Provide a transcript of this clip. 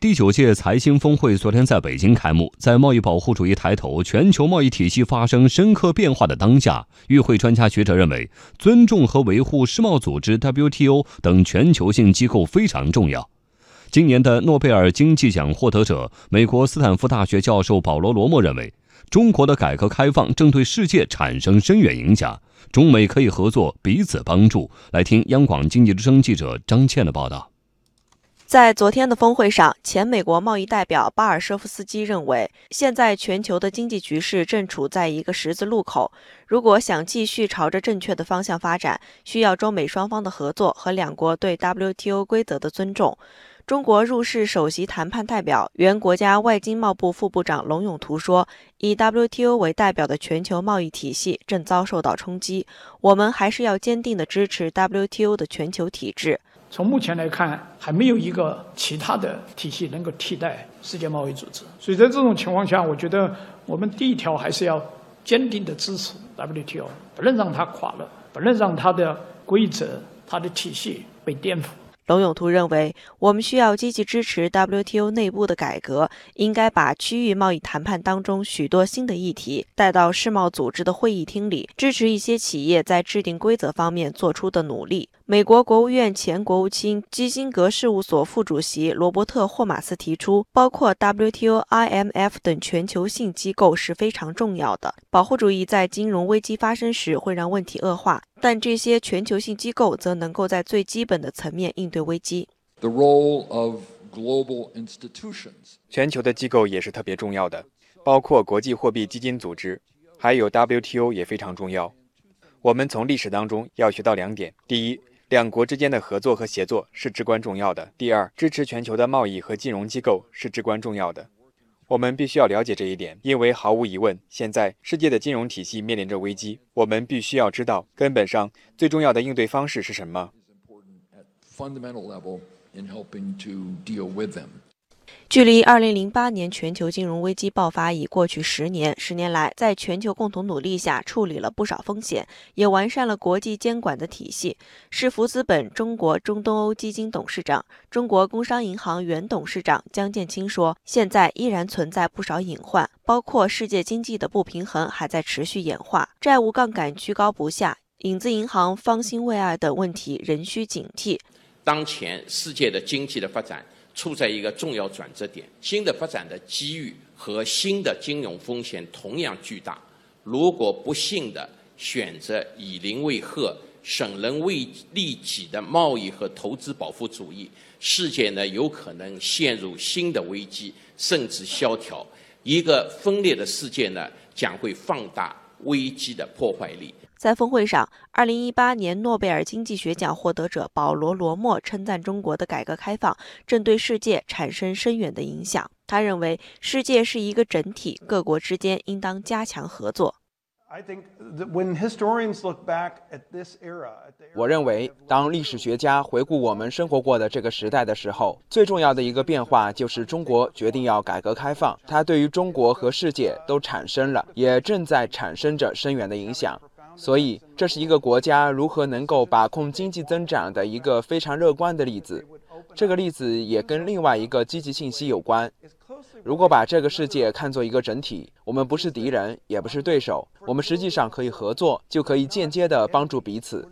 第九届财新峰会昨天在北京开幕，在贸易保护主义抬头、全球贸易体系发生深刻变化的当下，与会专家学者认为，尊重和维护世贸组织 WTO 等全球性机构非常重要。今年的诺贝尔经济奖获得者、美国斯坦福大学教授保罗·罗默认为，中国的改革开放正对世界产生深远影响，中美可以合作，彼此帮助。来听央广经济之声记者张倩的报道。在昨天的峰会上，前美国贸易代表巴尔舍夫斯基认为，现在全球的经济局势正处在一个十字路口。如果想继续朝着正确的方向发展，需要中美双方的合作和两国对 WTO 规则的尊重。中国入世首席谈判代表、原国家外经贸部副部长龙永图说：“以 WTO 为代表的全球贸易体系正遭受到冲击，我们还是要坚定地支持 WTO 的全球体制。”从目前来看，还没有一个其他的体系能够替代世界贸易组织。所以在这种情况下，我觉得我们第一条还是要坚定的支持 WTO，不能让它垮了，不能让它的规则、它的体系被颠覆。龙永图认为，我们需要积极支持 WTO 内部的改革，应该把区域贸易谈判当中许多新的议题带到世贸组织的会议厅里，支持一些企业在制定规则方面做出的努力。美国国务院前国务卿基辛格事务所副主席罗伯特·霍马斯提出，包括 WTO、IMF 等全球性机构是非常重要的。保护主义在金融危机发生时会让问题恶化，但这些全球性机构则能够在最基本的层面应对危机。The role of global institutions，全球的机构也是特别重要的，包括国际货币基金组织，还有 WTO 也非常重要。我们从历史当中要学到两点：第一，两国之间的合作和协作是至关重要的。第二，支持全球的贸易和金融机构是至关重要的。我们必须要了解这一点，因为毫无疑问，现在世界的金融体系面临着危机。我们必须要知道，根本上最重要的应对方式是什么。距离2008年全球金融危机爆发已过去十年。十年来，在全球共同努力下，处理了不少风险，也完善了国际监管的体系。世福资本中国中东欧基金董事长、中国工商银行原董事长江建清说：“现在依然存在不少隐患，包括世界经济的不平衡还在持续演化，债务杠杆居高不下，影子银行方兴未艾等问题仍需警惕。当前世界的经济的发展。”处在一个重要转折点，新的发展的机遇和新的金融风险同样巨大。如果不幸的选择以邻为壑、损人为利己的贸易和投资保护主义，世界呢有可能陷入新的危机，甚至萧条。一个分裂的世界呢将会放大危机的破坏力。在峰会上，2018年诺贝尔经济学奖获得者保罗·罗默称赞中国的改革开放正对世界产生深远的影响。他认为，世界是一个整体，各国之间应当加强合作。我认为，当历史学家回顾我们生活过的这个时代的时候，最重要的一个变化就是中国决定要改革开放。它对于中国和世界都产生了，也正在产生着深远的影响。所以，这是一个国家如何能够把控经济增长的一个非常乐观的例子。这个例子也跟另外一个积极信息有关。如果把这个世界看作一个整体，我们不是敌人，也不是对手，我们实际上可以合作，就可以间接地帮助彼此。